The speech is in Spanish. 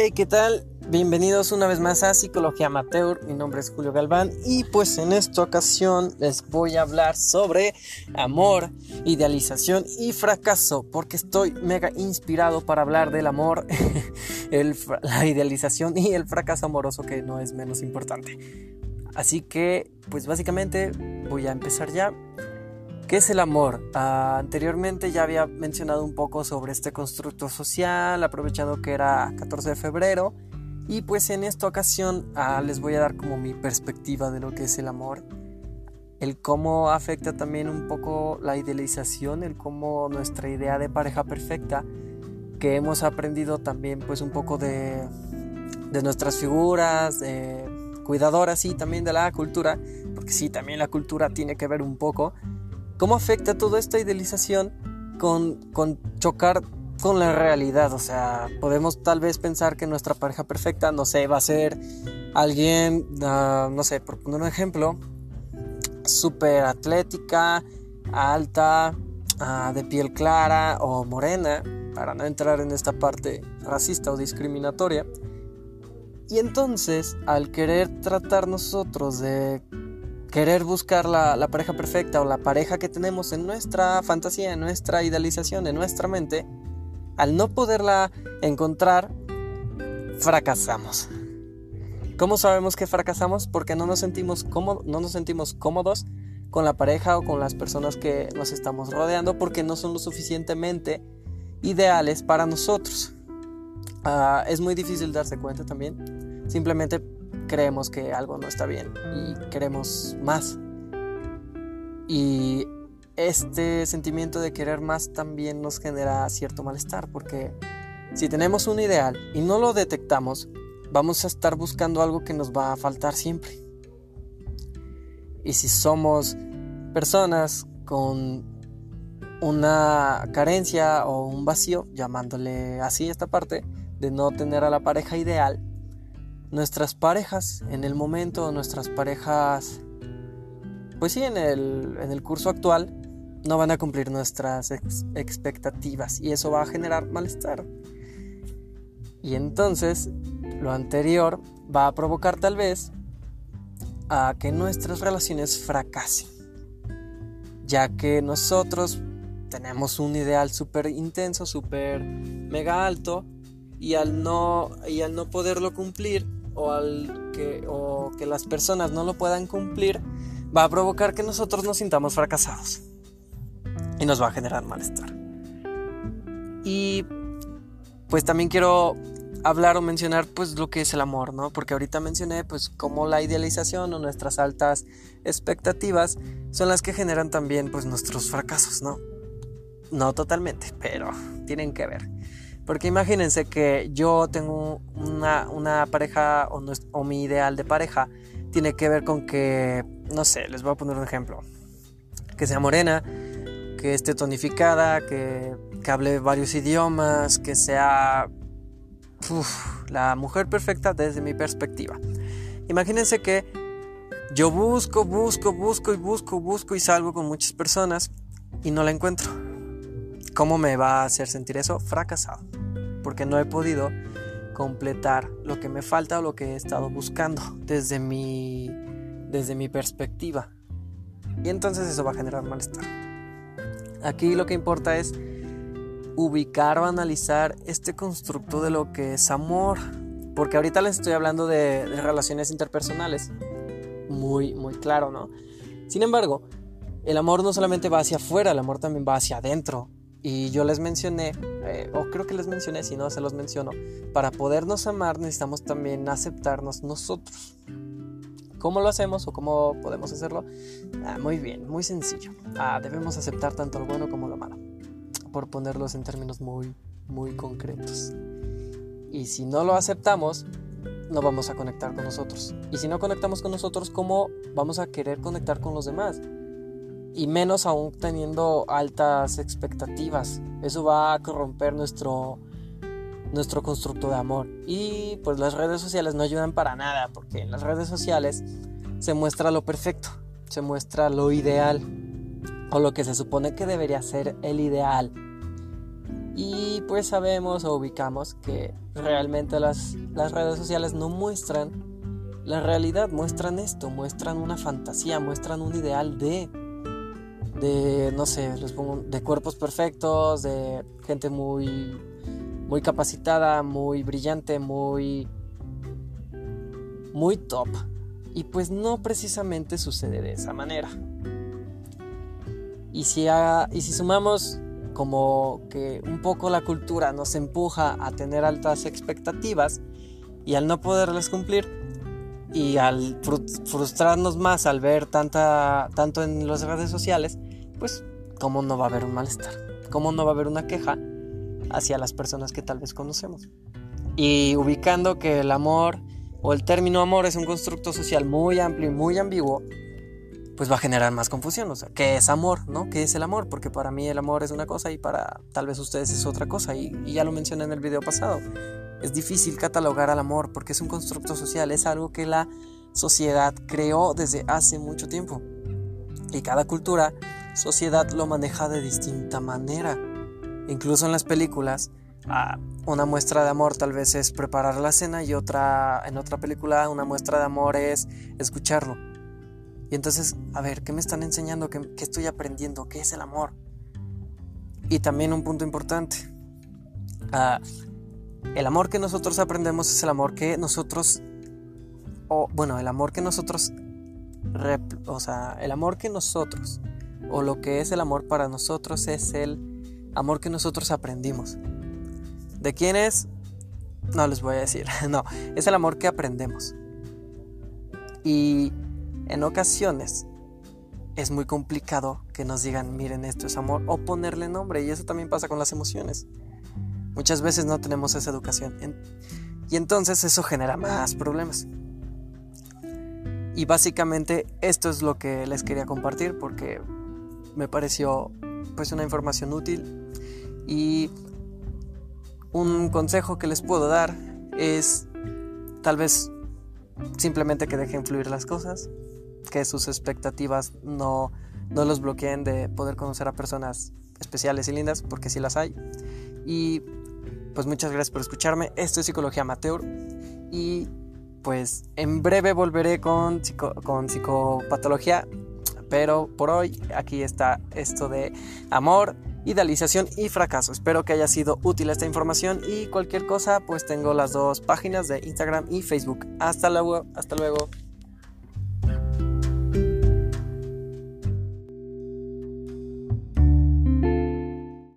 Hey, ¿qué tal? Bienvenidos una vez más a Psicología Amateur. Mi nombre es Julio Galván y pues en esta ocasión les voy a hablar sobre amor, idealización y fracaso porque estoy mega inspirado para hablar del amor, la idealización y el fracaso amoroso que no es menos importante. Así que pues básicamente voy a empezar ya. ¿Qué es el amor? Ah, anteriormente ya había mencionado un poco sobre este constructo social, aprovechando que era 14 de febrero. Y pues en esta ocasión ah, les voy a dar como mi perspectiva de lo que es el amor. El cómo afecta también un poco la idealización, el cómo nuestra idea de pareja perfecta, que hemos aprendido también pues un poco de, de nuestras figuras, de cuidadoras y también de la cultura, porque sí, también la cultura tiene que ver un poco ¿Cómo afecta toda esta idealización con, chocar con la realidad? O sea, podemos tal vez pensar que nuestra pareja perfecta, no sé, va a ser alguien, ah, no sé, por poner un ejemplo, súper atlética, alta, ah, de piel clara o morena, para no entrar en esta parte racista o discriminatoria. Y entonces, al querer tratar nosotros de querer buscar la, pareja perfecta o la pareja que tenemos en nuestra fantasía, en nuestra idealización, en nuestra mente, al no poderla encontrar, fracasamos. ¿Cómo sabemos que fracasamos? Porque no nos sentimos cómodos, no nos sentimos cómodos con la pareja o con las personas que nos estamos rodeando porque no son lo suficientemente ideales para nosotros. Ah, es muy difícil darse cuenta también. Simplemente creemos que algo no está bien y queremos más. Y este sentimiento de querer más también nos genera cierto malestar porque si tenemos un ideal y no lo detectamos, vamos a estar buscando algo que nos va a faltar siempre. Y si somos personas con una carencia o un vacío, llamándole así esta parte, de no tener a la pareja ideal, nuestras parejas en el momento, nuestras parejas, pues sí, en el, curso actual, no van a cumplir nuestras expectativas y eso va a generar malestar. Y entonces, lo anterior va a provocar tal vez a que nuestras relaciones fracasen, ya que nosotros tenemos un ideal súper intenso, súper mega alto, y al no, y al no poderlo cumplir, o, al que, o que las personas no lo puedan cumplir, va a provocar que nosotros nos sintamos fracasados y nos va a generar malestar. Y pues también quiero hablar o mencionar pues lo que es el amor, ¿no? Porque ahorita mencioné pues cómo la idealización o nuestras altas expectativas son las que generan también pues nuestros fracasos, ¿no? No totalmente, pero tienen que ver. Porque imagínense que yo tengo una, pareja o, mi ideal de pareja tiene que ver con que, no sé, les voy a poner un ejemplo. Que sea morena, que esté tonificada, que, hable varios idiomas, que sea la mujer perfecta desde mi perspectiva. Imagínense que yo busco, busco, busco y busco, busco y salgo con muchas personas y no la encuentro. ¿Cómo me va a hacer sentir eso? Fracasado. Porque no he podido completar lo que me falta o lo que he estado buscando desde mi, desde mi perspectiva. Y entonces eso va a generar malestar. Aquí lo que importa es ubicar o analizar este constructo de lo que es amor. Porque ahorita les estoy hablando de, de relaciones interpersonales. Muy, muy claro, ¿no? Sin embargo, el amor no solamente va hacia afuera, el amor también va hacia adentro. Y yo les mencioné, eh, o creo que les mencioné, si no se los menciono, para podernos amar necesitamos también aceptarnos nosotros. ¿Cómo lo hacemos o cómo podemos hacerlo? Ah, muy bien, muy sencillo. Ah, debemos aceptar tanto lo bueno como lo malo, por ponerlos en términos muy, muy concretos. Y si no lo aceptamos, no vamos a conectar con nosotros. Y si no conectamos con nosotros, ¿cómo vamos a querer conectar con los demás? Y menos aún teniendo altas expectativas. Eso va a corromper nuestro, nuestro constructo de amor. Y pues las redes sociales no ayudan para nada, porque en las redes sociales se muestra lo perfecto, se muestra lo ideal, o lo que se supone que debería ser el ideal. Y pues sabemos o ubicamos que realmente las, las redes sociales no muestran la realidad, muestran esto, muestran una fantasía, muestran un ideal de de, no sé, les pongo, de cuerpos perfectos, de gente muy, muy capacitada, muy brillante, muy, muy top. Y pues no precisamente sucede de esa manera. Y si, y si sumamos como que un poco la cultura nos empuja a tener altas expectativas y al no poderlas cumplir, y al frustrarnos más al ver tanta, tanto en las redes sociales, pues cómo no va a haber un malestar, cómo no va a haber una queja hacia las personas que tal vez conocemos. Y ubicando que el amor o el término amor es un constructo social muy amplio y muy ambiguo, pues va a generar más confusión. O sea, ¿qué es amor? ¿No? ¿Qué es el amor? Porque para mí el amor es una cosa y para tal vez ustedes es otra cosa. Y, y ya lo mencioné en el video pasado. Es difícil catalogar al amor porque es un constructo social, es algo que la sociedad creó desde hace mucho tiempo. Y cada cultura sociedad lo maneja de distinta manera. Incluso en las películas, ah, una muestra de amor tal vez es preparar la cena y otra, en otra película, una muestra de amor es escucharlo. Y entonces, a ver, ¿qué me están enseñando? ¿Qué, estoy aprendiendo? ¿Qué es el amor? Y también un punto importante. Ah, el amor que nosotros aprendemos es el amor que nosotros, o bueno, el amor que nosotros, o sea, el amor que nosotros o lo que es el amor para nosotros es el amor que nosotros aprendimos. ¿De quién es? No les voy a decir, no, es el amor que aprendemos. Y en ocasiones es muy complicado que nos digan, miren, esto es amor, o ponerle nombre, y eso también pasa con las emociones. Muchas veces no tenemos esa educación, y entonces eso genera más problemas. Y básicamente esto es lo que les quería compartir porque me pareció pues una información útil y un consejo que les puedo dar es tal vez simplemente que dejen fluir las cosas, que sus expectativas no, no los bloqueen de poder conocer a personas especiales y lindas, porque sí las hay. Y pues muchas gracias por escucharme. Esto es Psicología Amateur y pues en breve volveré con, con psicopatología pero por hoy aquí está esto de amor, idealización y fracaso. Espero que haya sido útil esta información y cualquier cosa pues tengo las dos páginas de Instagram y Facebook. Hasta luego, hasta luego.